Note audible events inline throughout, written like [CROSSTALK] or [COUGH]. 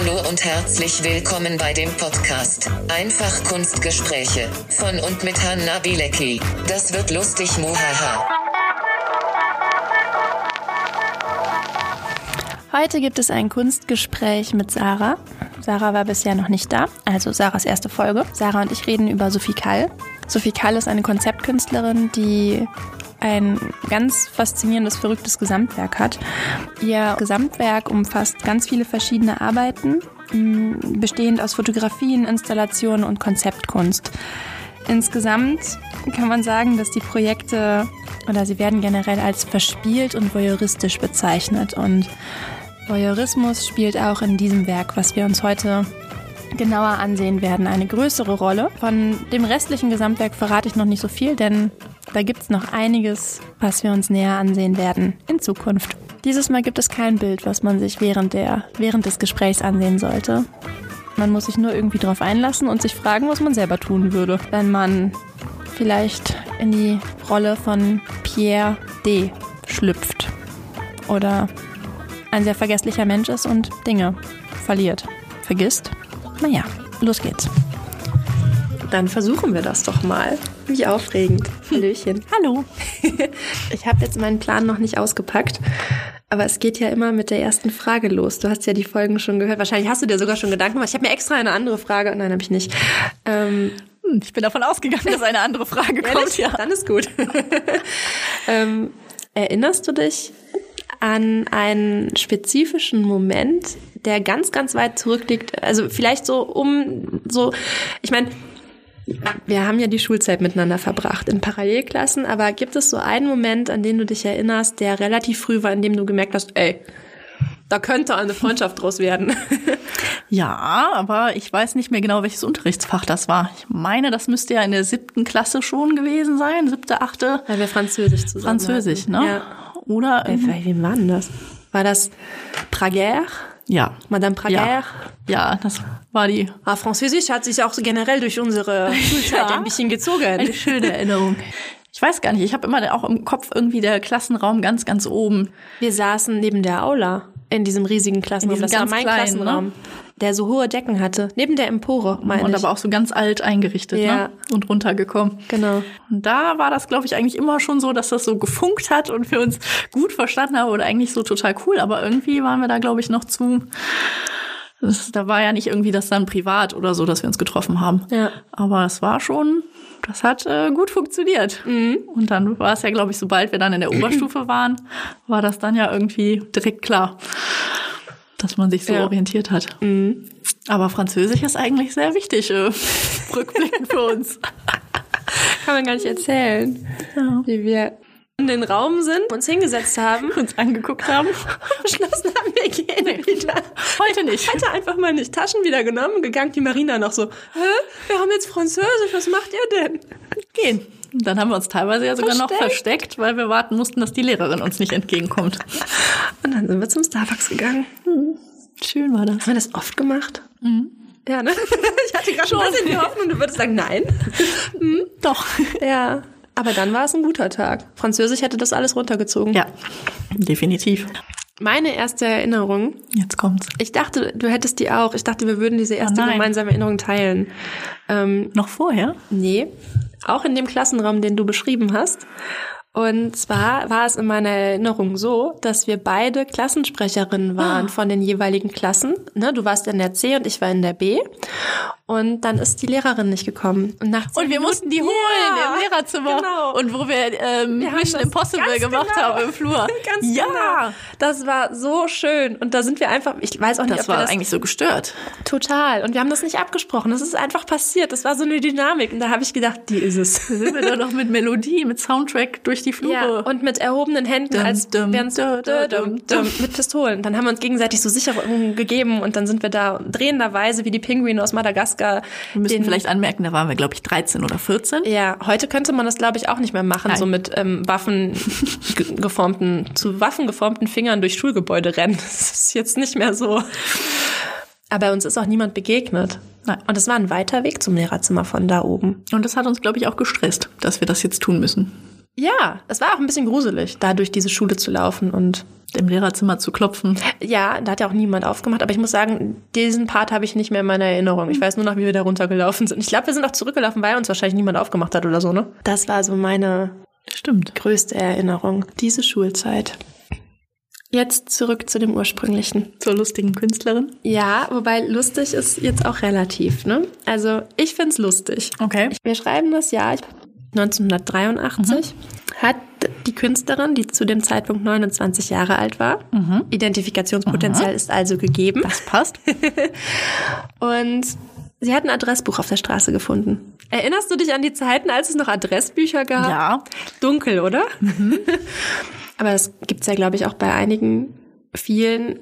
Hallo und herzlich willkommen bei dem Podcast Einfach Kunstgespräche von und mit Hanna Bilecki. Das wird lustig, muhaha. Heute gibt es ein Kunstgespräch mit Sarah. Sarah war bisher noch nicht da, also Sarahs erste Folge. Sarah und ich reden über Sophie Kall. Sophie Kall ist eine Konzeptkünstlerin, die ein ganz faszinierendes, verrücktes Gesamtwerk hat. Ihr Gesamtwerk umfasst ganz viele verschiedene Arbeiten, bestehend aus Fotografien, Installationen und Konzeptkunst. Insgesamt kann man sagen, dass die Projekte oder sie werden generell als verspielt und voyeuristisch bezeichnet. Und Voyeurismus spielt auch in diesem Werk, was wir uns heute genauer ansehen werden, eine größere Rolle. Von dem restlichen Gesamtwerk verrate ich noch nicht so viel, denn da gibt es noch einiges, was wir uns näher ansehen werden in Zukunft. Dieses Mal gibt es kein Bild, was man sich während, der, während des Gesprächs ansehen sollte. Man muss sich nur irgendwie darauf einlassen und sich fragen, was man selber tun würde, wenn man vielleicht in die Rolle von Pierre D. schlüpft. Oder ein sehr vergesslicher Mensch ist und Dinge verliert, vergisst. Naja, los geht's. Dann versuchen wir das doch mal. Wie aufregend. Hallöchen. [LAUGHS] Hallo. Ich habe jetzt meinen Plan noch nicht ausgepackt. Aber es geht ja immer mit der ersten Frage los. Du hast ja die Folgen schon gehört. Wahrscheinlich hast du dir sogar schon Gedanken gemacht. Ich habe mir extra eine andere Frage. Nein, habe ich nicht. Ähm, Hm, Ich bin davon ausgegangen, dass eine andere Frage [LAUGHS] kommt. Ja. Dann ist gut. [LAUGHS] ähm, erinnerst du dich an einen spezifischen Moment, der ganz, ganz weit zurückliegt? Also vielleicht so um so, ich meine, wir haben ja die Schulzeit miteinander verbracht in Parallelklassen, aber gibt es so einen Moment, an den du dich erinnerst, der relativ früh war, in dem du gemerkt hast, ey, da könnte eine Freundschaft draus werden? [LAUGHS] Ja, aber ich weiß nicht mehr genau, welches Unterrichtsfach das war. Ich meine, das müsste ja in der siebten Klasse schon gewesen sein, siebte, achte. Weil wir Französisch zusammen Französisch, hatten. ne? Ja. Oder ähm, Bei wem war denn das? War das Praguer? Ja, Madame Praguer? ja, ja, das war die Ah, Französisch hat sich auch so generell durch unsere [LAUGHS] Schulzeit Ja. ein bisschen gezogen. eine schöne Erinnerung. Ich weiß gar nicht, ich habe immer auch im Kopf irgendwie der Klassenraum ganz, ganz oben. Wir saßen neben der Aula in diesem riesigen Klassenraum. In diesem das war ganz mein kleinen, Klassenraum, ne? Der so hohe Decken hatte. Neben der Empore, meine und ich. aber auch so ganz alt eingerichtet Ja. ne? und runtergekommen. Genau. Und da war das, glaube ich, eigentlich immer schon so, dass das so gefunkt hat und wir uns gut verstanden haben oder eigentlich so total cool. Aber irgendwie waren wir da, glaube ich, noch zu. Das, da war ja nicht irgendwie das dann privat oder so, dass wir uns getroffen haben. Ja. Aber es war schon, das hat äh, gut funktioniert. Und dann war es ja, glaube ich, sobald wir dann in der [CLEARS THROAT] Oberstufe waren, war das dann ja irgendwie direkt klar, dass man sich so Ja. orientiert hat. Aber Französisch ist eigentlich sehr wichtig, äh, [LAUGHS] rückblickend für uns. Kann man gar nicht erzählen, Ja. wie wir in den Raum sind, uns hingesetzt haben, [LAUGHS] Uns angeguckt haben. beschlossen haben, wir gehen wieder. Heute nicht. Heute einfach mal nicht Taschen wieder genommen, gegangen, die Marina noch so, hä, wir haben jetzt Französisch, was macht ihr denn? Gehen. Und dann haben wir uns teilweise ja sogar noch Versteckt. versteckt, weil wir warten mussten, dass die Lehrerin uns nicht entgegenkommt. Und dann sind wir zum Starbucks gegangen. Schön war das. Haben wir das oft gemacht? Ja, ne? [LAUGHS] Ich hatte gerade schon ein bisschen die Hoffnung, du würdest sagen, nein. [LAUGHS] Doch. Ja. Aber dann war es ein guter Tag. Französisch hätte das alles runtergezogen. Ja, definitiv. Meine erste Erinnerung, Jetzt kommt's. ich dachte, du hättest die auch. Ich dachte, wir würden diese erste Oh gemeinsame Erinnerung teilen. Ähm, Noch vorher? nee, auch in dem Klassenraum, den du beschrieben hast. Und zwar war es in meiner Erinnerung so, dass wir beide Klassensprecherinnen waren von den jeweiligen Klassen. Ne, du warst in der C und ich war in der B. Und dann ist die Lehrerin nicht gekommen. Und, nach Und wir mussten die holen Ja, im Lehrerzimmer. Genau. Und wo wir ähm, Wir Mission Impossible gemacht genau. haben im Flur. [LAUGHS] Ganz ja. genau. Das war so schön. Und da sind wir einfach, ich weiß auch nicht, Das ob wir war das eigentlich so gestört. total. Und wir haben das nicht abgesprochen. Das ist einfach passiert. Das war so eine Dynamik. Und da habe ich gedacht, die ist es. Sind wir da noch mit Melodie, mit Soundtrack durch die Flure. Ja, und mit erhobenen Händen, Dum, als dum, dum, dum, mit Pistolen. Dann haben wir uns gegenseitig so Sicherungen gegeben und dann sind wir da drehenderweise wie die Pinguine aus Madagaskar. wir müssen vielleicht anmerken, da waren wir, glaube ich, 13 oder 14. Ja, heute könnte man das, glaube ich, auch nicht mehr machen, Nein. so mit ähm, Waffen [LAUGHS] ge- geformten, zu Waffen geformten Fingern durch Schulgebäude rennen. [LAUGHS] Das ist jetzt nicht mehr so. Aber uns ist auch niemand begegnet. Nein. Und es war ein weiter Weg zum Lehrerzimmer von da oben. Und das hat uns, glaube ich, auch gestresst, dass wir das jetzt tun müssen. Ja, es war auch ein bisschen gruselig, da durch diese Schule zu laufen und Dem Lehrerzimmer zu klopfen. Ja, da hat ja auch niemand aufgemacht, aber ich muss sagen, diesen Part habe ich nicht mehr in meiner Erinnerung. Ich weiß nur noch, wie wir da runtergelaufen sind. Ich glaube, wir sind auch zurückgelaufen, weil uns wahrscheinlich niemand aufgemacht hat oder so, ne? Das war so meine Stimmt. größte Erinnerung, diese Schulzeit. Jetzt zurück zu dem ursprünglichen. Zur lustigen Künstlerin. Ja, wobei lustig ist jetzt auch relativ, ne? Also ich find's lustig. Okay. Wir schreiben das Jahr 1983. Hat die Künstlerin, die zu dem Zeitpunkt 29 Jahre alt war, Identifikationspotenzial ist also gegeben. Das passt. [LAUGHS] Und sie hat ein Adressbuch auf der Straße gefunden. Erinnerst du dich an die Zeiten, als es noch Adressbücher gab? Ja. Dunkel, oder? [LAUGHS] Aber das gibt's ja, glaube ich, auch bei einigen, vielen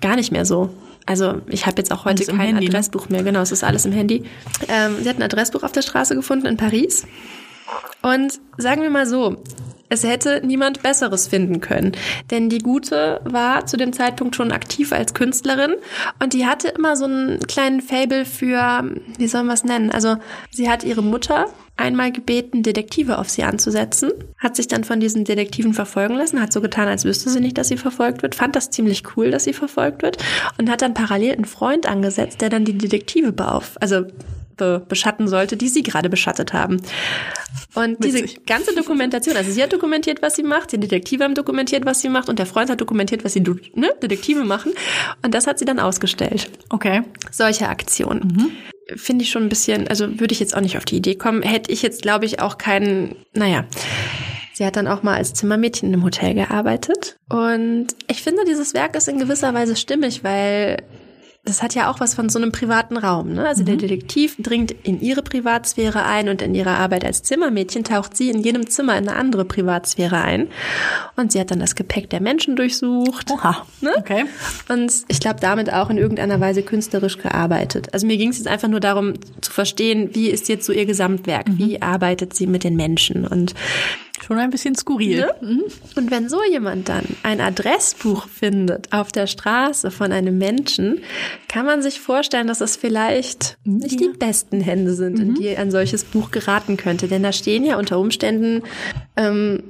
gar nicht mehr so. Also ich habe jetzt auch heute kein Handy, ne? Adressbuch mehr. Genau, es ist alles im Handy. Ähm, sie hat ein Adressbuch auf der Straße gefunden in Paris. Und sagen wir mal so, es hätte niemand Besseres finden können. Denn die Gute war zu dem Zeitpunkt schon aktiv als Künstlerin und die hatte immer so einen kleinen Fable für, wie soll man es nennen? Also sie hat ihre Mutter einmal gebeten, Detektive auf sie anzusetzen, hat sich dann von diesen Detektiven verfolgen lassen, hat so getan, als wüsste sie nicht, dass sie verfolgt wird, fand das ziemlich cool, dass sie verfolgt wird und hat dann parallel einen Freund angesetzt, der dann die Detektive beauf, also be beschatten sollte, die sie gerade beschattet haben. Und diese Witzig. ganze Dokumentation, also sie hat dokumentiert, was sie macht, die Detektive haben dokumentiert, was sie macht und der Freund hat dokumentiert, was sie do- ne, Detektive machen und das hat sie dann ausgestellt. Okay. Solche Aktionen. Finde ich schon ein bisschen, also würde ich jetzt auch nicht auf die Idee kommen, hätte ich jetzt, glaube ich, auch keinen, naja. Sie hat dann auch mal als Zimmermädchen in einem Hotel gearbeitet. Und ich finde, dieses Werk ist in gewisser Weise stimmig, weil das hat ja auch was von so einem privaten Raum. Ne? Also der Detektiv dringt in ihre Privatsphäre ein und in ihrer Arbeit als Zimmermädchen taucht sie in jedem Zimmer in eine andere Privatsphäre ein. Und sie hat dann das Gepäck der Menschen durchsucht. Oha. Ne? Okay. Und ich glaube, damit auch in irgendeiner Weise künstlerisch gearbeitet. Also mir ging es jetzt einfach nur darum zu verstehen, wie ist jetzt so ihr Gesamtwerk? Wie arbeitet sie mit den Menschen? Und, Schon ein bisschen skurril. ne? und wenn so jemand dann ein Adressbuch findet auf der Straße von einem Menschen, kann man sich vorstellen, dass es vielleicht nicht die besten Hände sind, in die ein solches Buch geraten könnte. Denn da stehen ja unter Umständen ähm,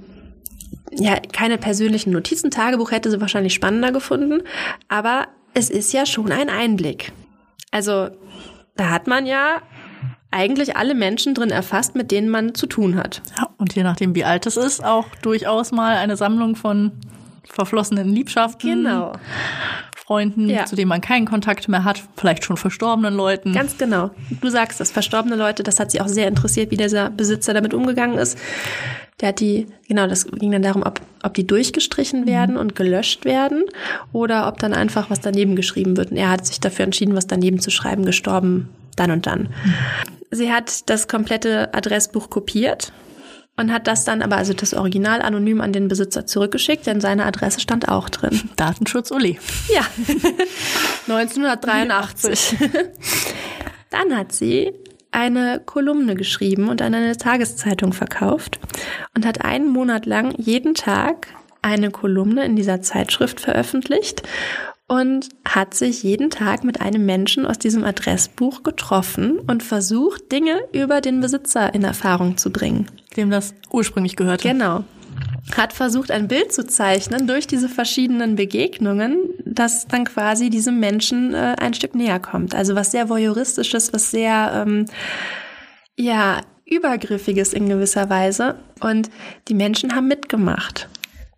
ja, keine persönlichen Notizen. Tagebuch hätte sie wahrscheinlich spannender gefunden. Aber es ist ja schon ein Einblick. Also, da hat man ja eigentlich alle Menschen drin erfasst, mit denen man zu tun hat. Ja, und je nachdem, wie alt es ist, auch durchaus mal eine Sammlung von verflossenen Liebschaften, Freunden, Ja. zu denen man keinen Kontakt mehr hat, vielleicht schon verstorbenen Leuten. Ganz genau. Du sagst es, verstorbene Leute, das hat sie auch sehr interessiert, wie dieser Besitzer damit umgegangen ist. Der hat die, genau, das ging dann darum, ob, ob die durchgestrichen werden und gelöscht werden oder ob dann einfach was daneben geschrieben wird. Und er hat sich dafür entschieden, was daneben zu schreiben, gestorben, dann und dann. Sie hat das komplette Adressbuch kopiert und hat das dann aber, also das Original anonym an den Besitzer zurückgeschickt, denn seine Adresse stand auch drin. Datenschutz, ole. Ja, [LAUGHS] 1983. [LAUGHS] Dann hat sie eine Kolumne geschrieben und an eine Tageszeitung verkauft und hat einen Monat lang jeden Tag eine Kolumne in dieser Zeitschrift veröffentlicht und hat sich jeden Tag mit einem Menschen aus diesem Adressbuch getroffen und versucht, Dinge über den Besitzer in Erfahrung zu bringen. Dem das ursprünglich gehörte. Genau. Hat versucht, ein Bild zu zeichnen durch diese verschiedenen Begegnungen, das dann quasi diesem Menschen äh, ein Stück näher kommt. Also was sehr voyeuristisches, was sehr, ähm, ja, übergriffiges in gewisser Weise. Und die Menschen haben mitgemacht.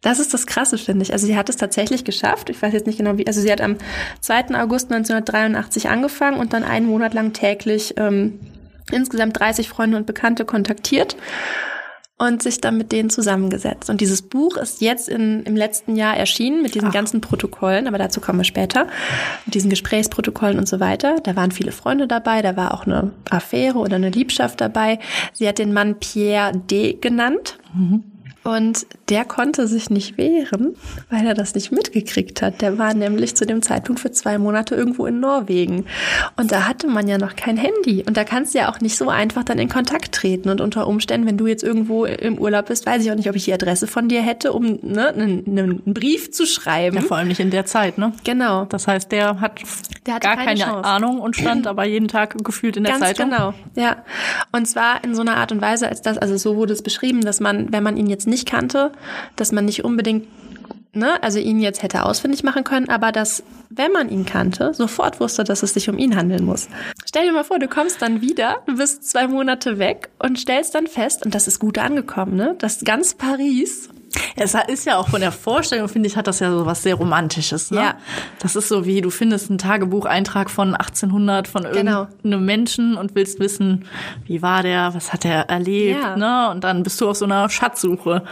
Das ist das Krasse, finde ich. Also sie hat es tatsächlich geschafft. Ich weiß jetzt nicht genau wie. Also sie hat am 2. August 1983 angefangen und dann einen Monat lang täglich ähm, insgesamt 30 Freunde und Bekannte kontaktiert und sich dann mit denen zusammengesetzt. Und dieses Buch ist jetzt in, im letzten Jahr erschienen mit diesen Ach. ganzen Protokollen, aber dazu kommen wir später, mit diesen Gesprächsprotokollen und so weiter. Da waren viele Freunde dabei, da war auch eine Affäre oder eine Liebschaft dabei. Sie hat den Mann Pierre D. genannt. Und der konnte sich nicht wehren, weil er das nicht mitgekriegt hat. Der war nämlich zu dem Zeitpunkt für zwei Monate irgendwo in Norwegen. Und da hatte man ja noch kein Handy. Und da kannst du ja auch nicht so einfach dann in Kontakt treten. Und unter Umständen, wenn du jetzt irgendwo im Urlaub bist, weiß ich auch nicht, ob ich die Adresse von dir hätte, um ne, einen, einen Brief zu schreiben. Ja, vor allem nicht in der Zeit, ne? Genau. Das heißt, der hat Der hatte gar keine keine. Ahnung und stand [CLEARS THROAT] aber jeden Tag gefühlt in der Ganz Zeitung. genau, ja. Und zwar in so einer Art und Weise, als das, also so wurde es beschrieben, dass man, wenn man ihn jetzt nicht kannte, dass man nicht unbedingt ne, also ihn jetzt hätte ausfindig machen können, aber dass, wenn man ihn kannte, sofort wusste, dass es sich um ihn handeln muss. Stell dir mal vor, du kommst dann wieder, du bist zwei Monate weg und stellst dann fest, und das ist gut angekommen, ne, dass ganz Paris Es ist ja auch von der Vorstellung, finde ich, hat das ja so was sehr Romantisches. Ne? Ja. Das ist so wie, du findest einen Tagebucheintrag von 1800 von Genau. irgendeinem Menschen und willst wissen, wie war der, was hat er erlebt, Ja. ne? Und dann bist du auf so einer Schatzsuche.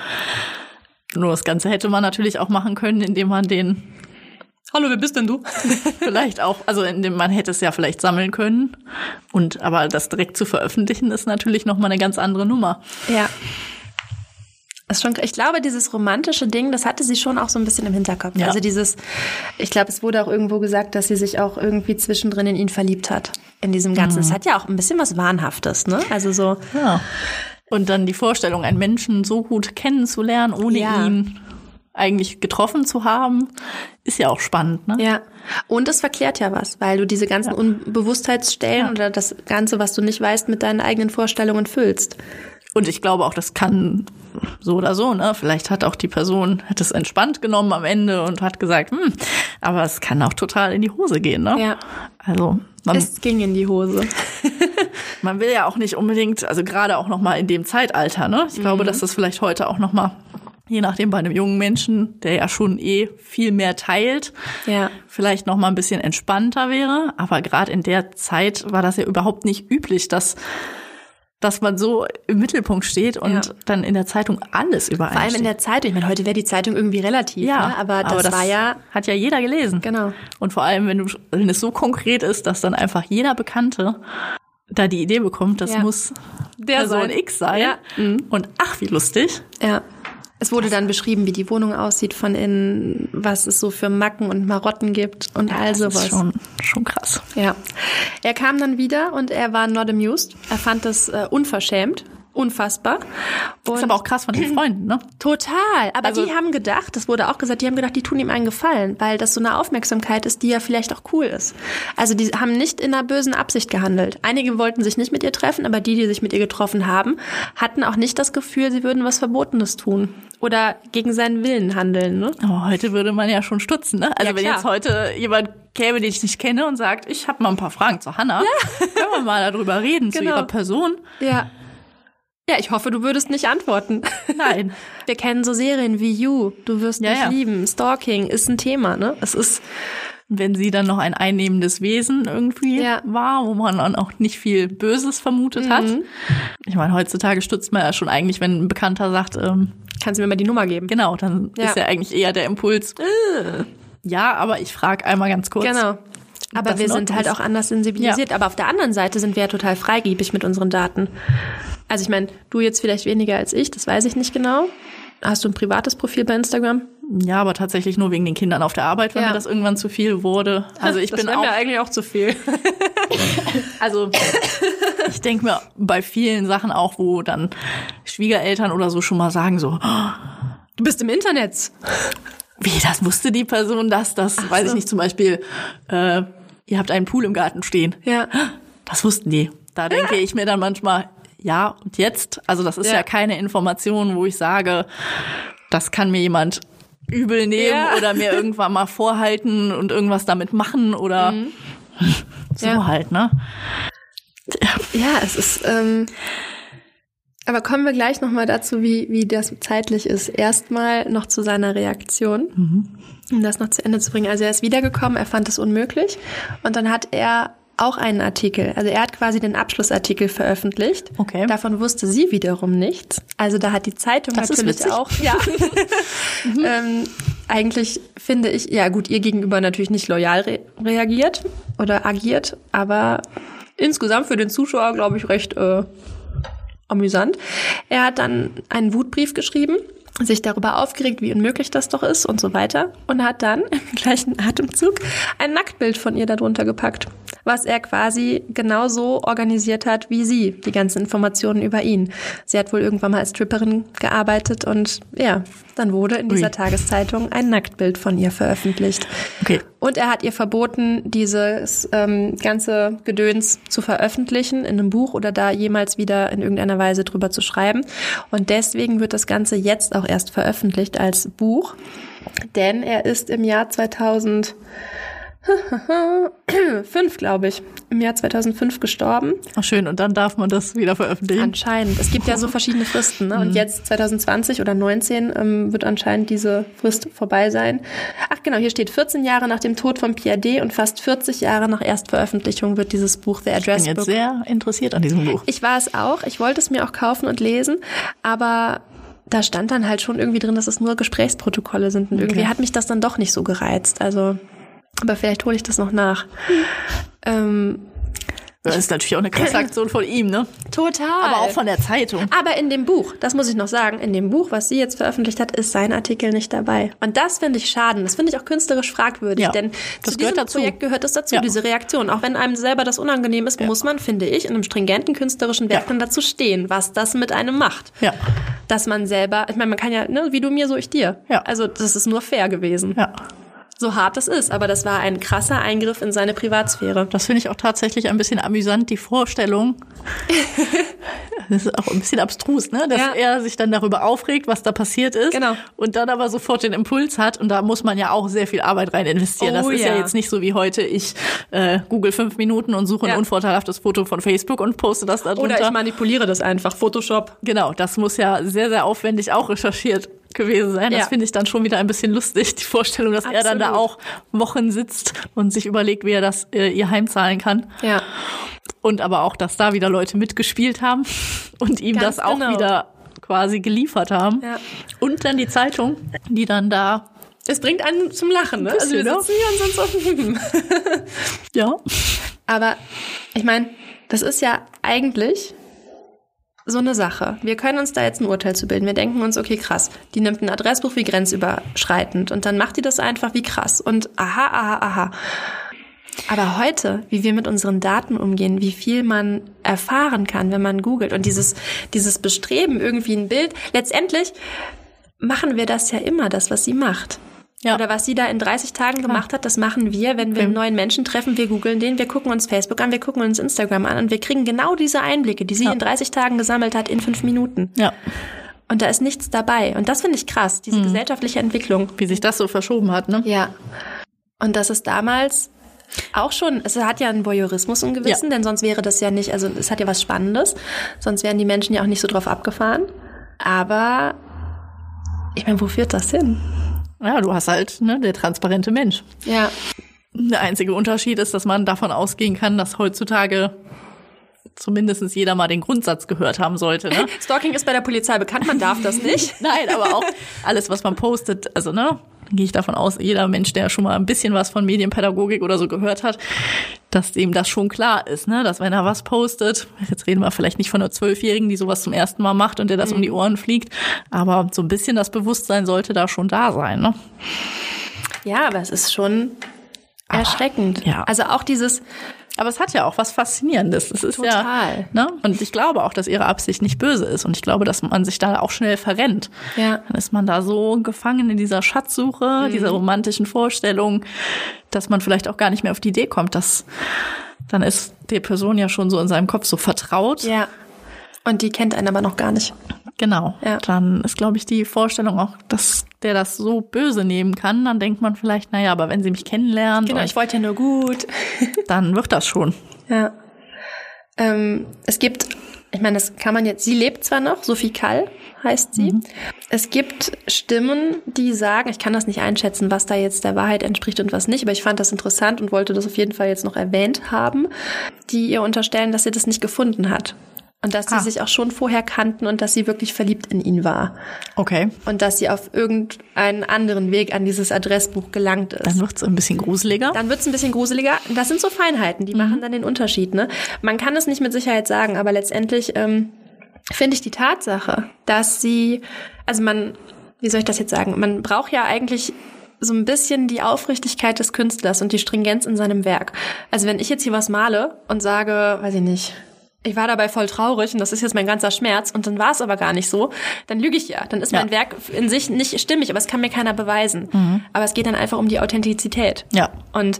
Nur das Ganze hätte man natürlich auch machen können, indem man den Hallo, wer bist denn du? [LAUGHS] vielleicht auch, also indem man hätte es ja vielleicht sammeln können. Und aber das direkt zu veröffentlichen ist natürlich noch mal eine ganz andere Nummer. Ja. Ist schon, ich glaube, dieses romantische Ding, das hatte sie schon auch so ein bisschen im Hinterkopf. Ja. Also dieses, ich glaube, es wurde auch irgendwo gesagt, dass sie sich auch irgendwie zwischendrin in ihn verliebt hat. In diesem Ganzen. Es hat ja auch ein bisschen was Wahnhaftes, ne? Also so, Ja. Und dann die Vorstellung, einen Menschen so gut kennenzulernen, ohne Ja. ihn eigentlich getroffen zu haben, ist ja auch spannend, ne? ja. Und es verklärt ja was, weil du diese ganzen Unbewusstheitsstellen Ja. oder das Ganze, was du nicht weißt, mit deinen eigenen Vorstellungen füllst. Und ich glaube auch, das kann so oder so, ne? Vielleicht hat auch die Person, hat es entspannt genommen am Ende und hat gesagt, hm, aber es kann auch total in die Hose gehen, ne? Ja. Also, man, Es ging in die Hose. [LAUGHS] man will ja auch nicht unbedingt, also gerade auch noch mal in dem Zeitalter, ne? Ich Mhm. glaube, dass das vielleicht heute auch noch mal je nachdem bei einem jungen Menschen, der ja schon eh viel mehr teilt, Ja. vielleicht noch mal ein bisschen entspannter wäre. Aber gerade in der Zeit war das ja überhaupt nicht üblich, dass dass man so im Mittelpunkt steht und Ja. dann in der Zeitung alles überall Vor allem in der Zeitung. Ich meine, heute wäre die Zeitung irgendwie relativ, ne? aber das war ja, hat ja jeder gelesen. genau. Und vor allem, wenn du wenn es so konkret ist, dass dann einfach jeder Bekannte da die Idee bekommt, das Ja. muss Der Person sein. X sein. Ja. Mhm. Und ach, wie lustig. Ja. Es wurde dann beschrieben, wie die Wohnung aussieht von innen, was es so für Macken und Marotten gibt und all das sowas. ist schon, schon krass. Ja. Er kam dann wieder und er war not amused. Er fand das äh, unverschämt, unfassbar. Und ist aber auch krass von den [CLEARS THROAT] Freunden, ne? Total. Aber Also- die haben gedacht, das wurde auch gesagt, die haben gedacht, die tun ihm einen Gefallen, weil das so eine Aufmerksamkeit ist, die ja vielleicht auch cool ist. Also die haben nicht in einer bösen Absicht gehandelt. Einige wollten sich nicht mit ihr treffen, aber die, die sich mit ihr getroffen haben, hatten auch nicht das Gefühl, sie würden was Verbotenes tun oder gegen seinen Willen handeln. Ne? Aber heute würde man ja schon stutzen, ne? Also Ja, wenn jetzt heute jemand käme, den ich nicht kenne und sagt, ich habe mal ein paar Fragen zu Hanna, können wir mal darüber reden, zu [LAUGHS] Genau. ihrer Person. Ja. Ja, ich hoffe, du würdest nicht antworten. Nein. [LAUGHS] Wir kennen so Serien wie You, du wirst Ja, mich ja. lieben, Stalking ist ein Thema, ne? Es ist wenn sie dann noch ein einnehmendes Wesen irgendwie Ja. war, wo man dann auch nicht viel Böses vermutet hat. Mhm. Ich meine, heutzutage stutzt man ja schon eigentlich, wenn ein Bekannter sagt, ähm, kannst du mir mal die Nummer geben? genau, dann Ja. ist ja eigentlich eher der Impuls, äh, ja, aber ich frage einmal ganz kurz. Genau. Aber wir in sind halt auch anders sensibilisiert. Aber auf der anderen Seite sind wir ja total freigebig mit unseren Daten. Also ich meine, du jetzt vielleicht weniger als ich, das weiß ich nicht genau. Hast du ein privates Profil bei Instagram? Ja, aber tatsächlich nur wegen den Kindern auf der Arbeit, weil Ja. mir das irgendwann zu viel wurde. [LAUGHS] Also ich bin auch, eigentlich auch zu viel. [LAUGHS] also [LAUGHS] ich denke mir bei vielen Sachen auch, wo dann Schwiegereltern oder so schon mal sagen so, Du bist im Internet. Wie, das wusste die Person das? Das weiß ich nicht. Zum Beispiel, äh, ihr habt einen Pool im Garten stehen. Ja. Das wussten die. Da denke ich mir dann manchmal, ja, und jetzt? Also das ist ja, Ja. keine Information, wo ich sage, das kann mir jemand übel nehmen Ja. oder mir irgendwann mal vorhalten und irgendwas damit machen oder [LAUGHS] so Mhm. Ja. halt, ne? Ja, es ist. Ähm, aber kommen wir gleich noch mal dazu, wie wie das zeitlich ist. Erstmal noch zu seiner Reaktion, um das noch zu Ende zu bringen. Also er ist wiedergekommen, er fand es unmöglich und dann hat er auch einen Artikel. Also er hat quasi den Abschlussartikel veröffentlicht. Okay. Davon wusste sie wiederum nichts. Also da hat die Zeitung Das natürlich auch. Ja. [LAUGHS] ähm, eigentlich finde ich, ja gut, ihr gegenüber natürlich nicht loyal re reagiert oder agiert, aber insgesamt für den Zuschauer, glaube ich, recht äh, amüsant. Er hat dann einen Wutbrief geschrieben, sich darüber aufgeregt, wie unmöglich das doch ist und so weiter. Und hat dann [LAUGHS] im gleichen Atemzug ein Nacktbild von ihr darunter gepackt, was er quasi genauso organisiert hat wie sie, die ganzen Informationen über ihn. Sie hat wohl irgendwann mal als Stripperin gearbeitet und ja, dann wurde in dieser Ui. Tageszeitung ein Nacktbild von ihr veröffentlicht. Okay. Und er hat ihr verboten, dieses ähm, ganze Gedöns zu veröffentlichen in einem Buch oder da jemals wieder in irgendeiner Weise drüber zu schreiben. Und deswegen wird das Ganze jetzt auch erst veröffentlicht als Buch. Denn er ist im Jahr 2005, glaube ich, im Jahr 2005 gestorben. Ach schön, und dann darf man das wieder veröffentlichen. Anscheinend. Es gibt ja so verschiedene Fristen. Ne? Und jetzt 2020 oder 19 ähm, wird anscheinend diese Frist vorbei sein. Ach genau, hier steht 14 Jahre nach dem Tod von Pierre D. und fast 40 Jahre nach Erstveröffentlichung wird dieses Buch The ich Address bin jetzt Book. sehr interessiert an diesem Buch. Ich war es auch. Ich wollte es mir auch kaufen und lesen, aber da stand dann halt schon irgendwie drin, dass es nur Gesprächsprotokolle sind. Und irgendwie Okay. hat mich das dann doch nicht so gereizt. Also, aber vielleicht hole ich das noch nach. Ähm, Das ist natürlich auch eine [LAUGHS] krasse Aktion von ihm, ne? total. Aber auch von der Zeitung. Aber in dem Buch, das muss ich noch sagen, in dem Buch, was sie jetzt veröffentlicht hat, ist sein Artikel nicht dabei. Und das finde ich schade. Das finde ich auch künstlerisch fragwürdig, Ja, denn das zu gehört diesem dazu. Projekt gehört es dazu, Ja. diese Reaktion. Auch wenn einem selber das unangenehm ist, muss man, finde ich, in einem stringenten künstlerischen Werk Ja. dann dazu stehen, was das mit einem macht. Ja. Dass man selber, ich meine, man kann ja, ne, wie du mir, so ich dir. Ja. Also das ist nur fair gewesen. Ja. So hart es ist, aber das war ein krasser Eingriff in seine Privatsphäre. Das finde ich auch tatsächlich ein bisschen amüsant, die Vorstellung. [LAUGHS] Das ist auch ein bisschen abstrus, ne? Dass Ja. er sich dann darüber aufregt, was da passiert ist. Genau. Und dann aber sofort den Impuls hat. Und da muss man ja auch sehr viel Arbeit rein investieren. Oh das ist ja. ja. jetzt nicht so wie heute. Ich äh, google fünf Minuten und suche Ja. ein unvorteilhaftes Foto von Facebook und poste das da drunter. Oder ich manipuliere das einfach, Photoshop. Genau, das muss ja sehr, sehr aufwendig auch recherchiert gewesen sein. Das Ja. finde ich dann schon wieder ein bisschen lustig, die Vorstellung, dass er dann da Absolut. auch Wochen sitzt und sich überlegt, wie er das äh, ihr heimzahlen kann. Ja. Und aber auch, dass da wieder Leute mitgespielt haben [LAUGHS] und ihm Ganz das auch genau. wieder quasi geliefert haben. Ja. Und dann die Zeitung, die dann da, Es bringt einen zum Lachen, ne? Also wir ne? sitzen hier und sind so, [LAUGHS] hm. ja, Aber ich meine, das ist ja eigentlich so eine Sache. Wir können uns da jetzt ein Urteil zu bilden. Wir denken uns, okay, krass, die nimmt ein Adressbuch wie grenzüberschreitend und dann macht die das einfach wie krass und aha, aha, aha. Aber heute, wie wir mit unseren Daten umgehen, wie viel man erfahren kann, wenn man googelt und dieses, dieses Bestreben, irgendwie ein Bild, letztendlich machen wir das ja immer, das, was sie macht. Ja. Oder was sie da in 30 Tagen gemacht hat, das machen wir, wenn wir einen neuen Menschen treffen. Wir googeln den, wir gucken uns Facebook an, wir gucken uns Instagram an und wir kriegen genau diese Einblicke, die sie Ja. in 30 Tagen gesammelt hat, in fünf Minuten. ja, Und da ist nichts dabei. Und das finde ich krass, diese gesellschaftliche Entwicklung. wie sich das so verschoben hat, ne? Ja. Und das ist damals auch schon, es hat ja einen Voyeurismus im Gewissen, Ja. denn sonst wäre das ja nicht, also es hat ja was Spannendes, sonst wären die Menschen ja auch nicht so drauf abgefahren. Aber ich meine, wo führt das hin? Ja, du hast halt, ne, der transparente Mensch. Ja. Der einzige Unterschied ist, dass man davon ausgehen kann, dass heutzutage zumindest jeder mal den Grundsatz gehört haben sollte. Ne? [LAUGHS] Stalking ist bei der Polizei bekannt, man darf das nicht. [LAUGHS] Nein, aber auch alles, was man postet, also ne, gehe ich davon aus, jeder Mensch, der schon mal ein bisschen was von Medienpädagogik oder so gehört hat, dass dem das schon klar ist, ne, dass wenn er was postet, jetzt reden wir vielleicht nicht von einer Zwölfjährigen, die sowas zum ersten Mal macht und der das um die Ohren fliegt, aber so ein bisschen das Bewusstsein sollte da schon da sein, ne? Ja, aber es ist schon erschreckend. ja. Also auch dieses, Aber es hat ja auch was Faszinierendes. Es ist Total. ja, ne? Und ich glaube auch, dass ihre Absicht nicht böse ist. Und ich glaube, dass man sich da auch schnell verrennt. Ja. Dann ist man da so gefangen in dieser Schatzsuche, Mhm. dieser romantischen Vorstellung, dass man vielleicht auch gar nicht mehr auf die Idee kommt, dass dann ist die Person ja schon so in seinem Kopf so vertraut. ja. Und die kennt einen aber noch gar nicht. Genau. Ja. Dann ist, glaube ich, die Vorstellung auch, dass der das so böse nehmen kann. Dann denkt man vielleicht, naja, aber wenn sie mich kennenlernen, Genau, ich wollte ja nur gut. [LAUGHS] dann wird das schon. Ja. Ähm, es gibt, ich meine, das kann man jetzt, sie lebt zwar noch, Sophie Kall heißt sie. Es gibt Stimmen, die sagen, ich kann das nicht einschätzen, was da jetzt der Wahrheit entspricht und was nicht, aber ich fand das interessant und wollte das auf jeden Fall jetzt noch erwähnt haben, die ihr unterstellen, dass sie das nicht gefunden hat. Und dass sie Ah. sich auch schon vorher kannten und dass sie wirklich verliebt in ihn war. Okay. Und dass sie auf irgendeinen anderen Weg an dieses Adressbuch gelangt ist. Dann wird's ein bisschen gruseliger. Dann wird's ein bisschen gruseliger. Das sind so Feinheiten, die machen dann den Unterschied. Ne? Man kann es nicht mit Sicherheit sagen, aber letztendlich ähm, finde ich die Tatsache, dass sie, also man, wie soll ich das jetzt sagen, man braucht ja eigentlich so ein bisschen die Aufrichtigkeit des Künstlers und die Stringenz in seinem Werk. Also wenn ich jetzt hier was male und sage, weiß ich nicht, ich war dabei voll traurig und das ist jetzt mein ganzer Schmerz und dann war es aber gar nicht so, dann lüge ich ja. Dann ist Ja. mein Werk in sich nicht stimmig, aber es kann mir keiner beweisen. Aber es geht dann einfach um die Authentizität. Ja. Und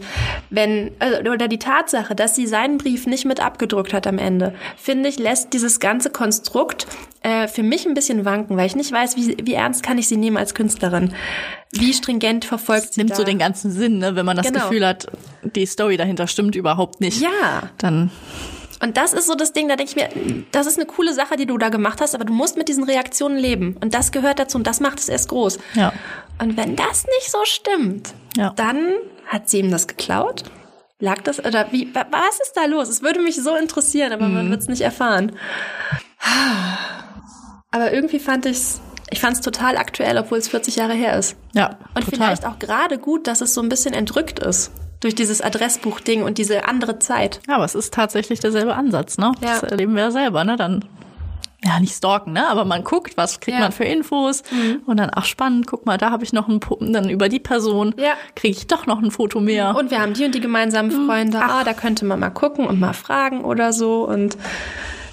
wenn, also, oder die Tatsache, dass sie seinen Brief nicht mit abgedruckt hat am Ende, finde ich, lässt dieses ganze Konstrukt äh, für mich ein bisschen wanken, weil ich nicht weiß, wie, wie ernst kann ich sie nehmen als Künstlerin. Wie stringent verfolgt sie Nimmt da. so den ganzen Sinn, ne? wenn man das Genau. Gefühl hat, die Story dahinter stimmt überhaupt nicht. Ja. Dann, Und das ist so das Ding, da denke ich mir, das ist eine coole Sache, die du da gemacht hast, aber du musst mit diesen Reaktionen leben. Und das gehört dazu und das macht es erst groß. ja. Und wenn das nicht so stimmt, Ja. dann hat sie ihm das geklaut? Lag das, oder wie, wa- was ist da los? Es würde mich so interessieren, aber Mhm. man wird es nicht erfahren. Aber irgendwie fand ich's, ich fand es total aktuell, obwohl es 40 Jahre her ist. Ja, Und total. vielleicht auch gerade gut, dass es so ein bisschen entrückt ist. Durch dieses Adressbuch-Ding und diese andere Zeit. Ja, aber es ist tatsächlich derselbe Ansatz, ne? Ja. Das erleben wir ja selber, ne? Dann, ja, nicht stalken, ne? Aber man guckt, was kriegt Ja. Mhm. man für Infos und dann, ach spannend, guck mal, da habe ich noch ein Po- dann über die Person Ja. kriege ich doch noch ein Foto mehr. Und wir haben die und die gemeinsamen Freunde. Ah, da könnte man mal gucken und mal fragen oder so. Und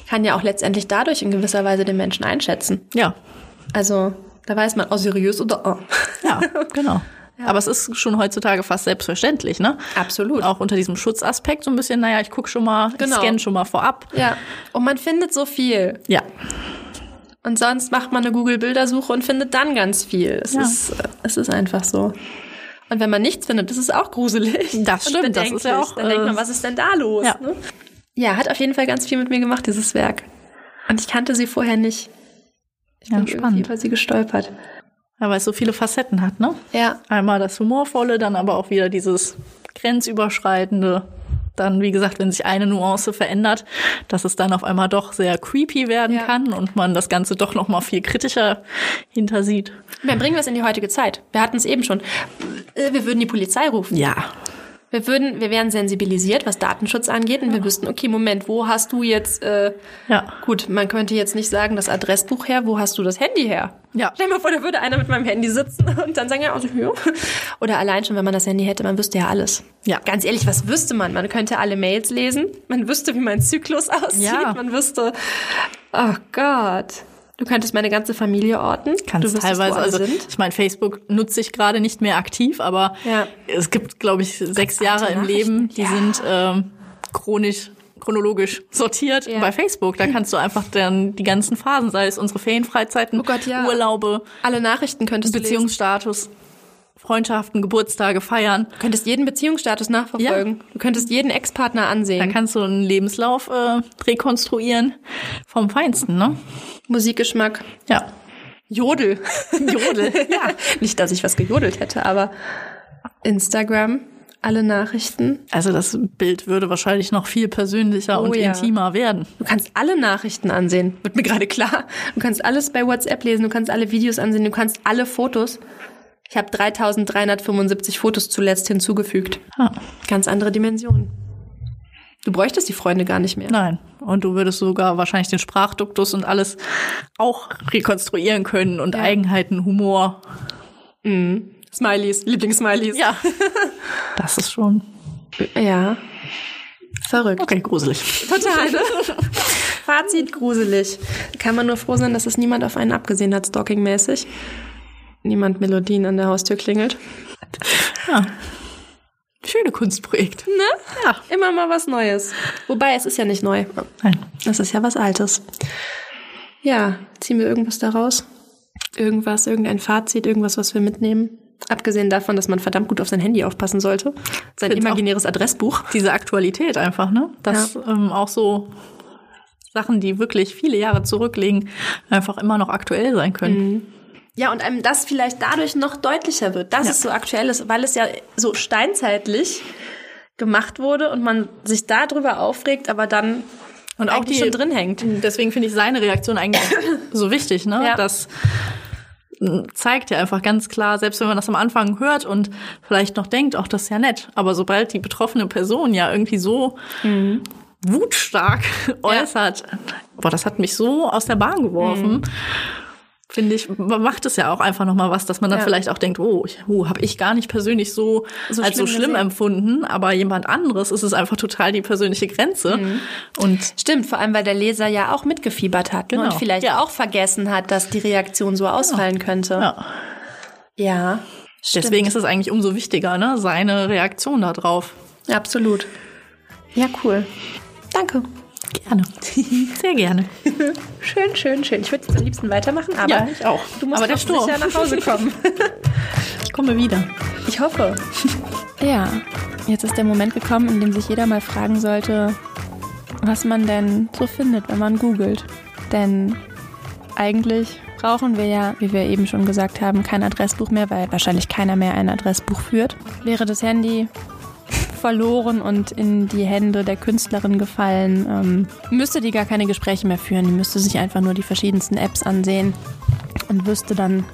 kann ja auch letztendlich dadurch in gewisser Weise den Menschen einschätzen. ja, Also, da weiß man, oh, seriös oder oh. ja, [LAUGHS] genau. Aber es ist schon heutzutage fast selbstverständlich, ne? Absolut. Auch unter diesem Schutzaspekt so ein bisschen, naja, ich guck schon mal, Genau. ich scanne schon mal vorab. Ja. Und man findet so viel. Ja, Und sonst macht man eine Google-Bildersuche und findet dann ganz viel. Es, Ja. ist, es ist einfach so. Und wenn man nichts findet, das ist auch gruselig. Das stimmt, das ist ja auch, Dann denkt man, äh, was ist denn da los? ja. Ne? ja, hat auf jeden Fall ganz viel mit mir gemacht, dieses Werk. Und ich kannte sie vorher nicht. Ich Ja, bin spannend. irgendwie über sie gestolpert. Ja, weil es so viele Facetten hat, ne? Ja. Einmal das Humorvolle, dann aber auch wieder dieses Grenzüberschreitende. Dann, wie gesagt, wenn sich eine Nuance verändert, dass es dann auf einmal doch sehr creepy werden Ja. kann und man das Ganze doch noch mal viel kritischer hintersieht. Dann bringen wir es in die heutige Zeit. Wir hatten es eben schon. Äh, Wir würden die Polizei rufen. Ja. Wir würden, wir wären sensibilisiert, was Datenschutz angeht, und wir wüssten, okay, Moment, wo hast du jetzt, äh, Ja. gut, man könnte jetzt nicht sagen, das Adressbuch her, wo hast du das Handy her? Ja. Stell dir mal vor, da würde einer mit meinem Handy sitzen [LAUGHS] und dann sagen, ja, also hier. Oder allein schon, wenn man das Handy hätte, man wüsste ja alles. Ja. Ganz ehrlich, was wüsste man? Man könnte alle Mails lesen, man wüsste, wie mein Zyklus [LAUGHS] aussieht, Ja. man wüsste, oh Gott. Du könntest meine ganze Familie orten. Kannst du teilweise, wo alle also sind. ich meine, Facebook nutze ich gerade nicht mehr aktiv, aber Ja. es gibt, glaube ich, sechs Jahre im Leben, die ja. sind ähm, chronisch chronologisch sortiert Ja. bei Facebook. Da kannst du einfach dann die ganzen Phasen, sei es unsere Ferienfreizeiten, Oh Gott, ja. Urlaube, Alle Nachrichten könntest du lesen. Freundschaften, Geburtstage feiern. Du könntest jeden Beziehungsstatus nachverfolgen. Du könntest jeden Ex-Partner Da ansehen. kannst du einen Lebenslauf äh, rekonstruieren vom Feinsten, ne? Musikgeschmack. Ja. Jodel. [LAUGHS] Jodel. ja. [LAUGHS] Nicht, dass ich was gejodelt hätte, aber Instagram, alle Nachrichten. Also das Bild würde wahrscheinlich noch viel persönlicher Oh und ja. intimer werden. Du kannst alle Nachrichten ansehen. Wird mir gerade klar. Du kannst alles bei WhatsApp lesen, du kannst alle Videos ansehen, du kannst alle Fotos. Ich habe 3375 Fotos zuletzt hinzugefügt. Ah, Ganz andere Dimensionen. Du bräuchtest die Freunde gar nicht mehr. nein. Und du würdest sogar wahrscheinlich den Sprachduktus und alles auch rekonstruieren können und Ja. Eigenheiten, Humor. Smileys, Lieblingssmileys. Ja. [LAUGHS] Das ist schon Ja. Verrückt. okay, gruselig. Total. Ne? [LAUGHS] Fazit gruselig. Kann man nur froh sein, dass es niemand auf einen abgesehen hat, stalkingmäßig. Niemand Melodien an der Haustür klingelt. Ja. Schöne Kunstprojekt. Ne? Ja. Immer mal was Neues. Wobei, es ist ja nicht neu. Nein. Es ist ja was Altes. Ja, ziehen wir irgendwas daraus? Irgendwas, irgendein Fazit, irgendwas, was wir mitnehmen? Abgesehen davon, dass man verdammt gut auf sein Handy aufpassen sollte. Sein imaginäres Adressbuch. Diese Aktualität einfach, ne? Dass ähm, auch so Sachen, die wirklich viele Jahre zurückliegen, einfach immer noch aktuell sein können. Ja, und einem das vielleicht dadurch noch deutlicher wird, dass Ja. es so aktuell ist, weil es ja so steinzeitlich gemacht wurde und man sich darüber aufregt, aber dann Und auch die schon drin hängt. Deswegen finde ich seine Reaktion eigentlich [COUGHS] so wichtig, ne? Ja. Das m, zeigt ja einfach ganz klar, selbst wenn man das am Anfang hört und vielleicht noch denkt, auch das ist ja nett, aber sobald die betroffene Person ja irgendwie so wutstark [LAUGHS] äußert, boah, das hat mich so aus der Bahn geworfen. Finde ich, macht es ja auch einfach nochmal was, dass man dann Ja. vielleicht auch denkt, oh, oh habe ich gar nicht persönlich so, So als so schlimm schlimm gesehen. empfunden, aber jemand anderes ist es einfach total die persönliche Grenze. Mhm. Und Stimmt, vor allem, weil der Leser ja auch mitgefiebert hat ne? Genau. und vielleicht Ja. auch vergessen hat, dass die Reaktion so ausfallen könnte. ja, Ja, stimmt. deswegen ist es eigentlich umso wichtiger, ne, seine Reaktion darauf. Absolut. Ja, cool. Danke. Gerne. Sehr gerne. [LAUGHS] Schön, schön, schön. Ich würde jetzt am liebsten weitermachen, aber ja, ich auch. du musst aber der Sturm. sicher nach Hause kommen. Ich komme wieder. Ich hoffe. Ja, jetzt ist der Moment gekommen, in dem sich jeder mal fragen sollte, was man denn so findet, wenn man googelt. Denn eigentlich brauchen wir ja, wie wir eben schon gesagt haben, kein Adressbuch mehr, weil wahrscheinlich keiner mehr ein Adressbuch führt. Wäre das Handy verloren und in die Hände der Künstlerin gefallen, ähm, müsste die gar keine Gespräche mehr führen. Die müsste sich einfach nur die verschiedensten Apps ansehen und wüsste dann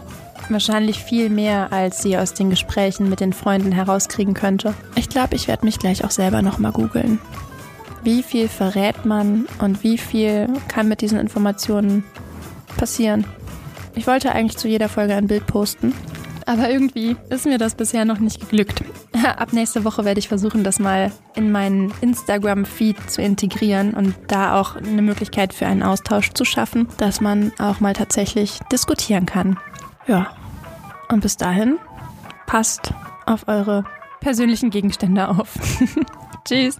wahrscheinlich viel mehr, als sie aus den Gesprächen mit den Freunden herauskriegen könnte. Ich glaube, ich werde mich gleich auch selber nochmal googeln. Wie viel verrät man und wie viel kann mit diesen Informationen passieren? Ich wollte eigentlich zu jeder Folge ein Bild posten, aber irgendwie ist mir das bisher noch nicht geglückt. [LAUGHS] Ab nächste Woche werde ich versuchen, das mal in meinen Instagram-Feed zu integrieren und da auch eine Möglichkeit für einen Austausch zu schaffen, dass man auch mal tatsächlich diskutieren kann. Ja. Und bis dahin, passt auf eure persönlichen Gegenstände auf. [LAUGHS] Tschüss.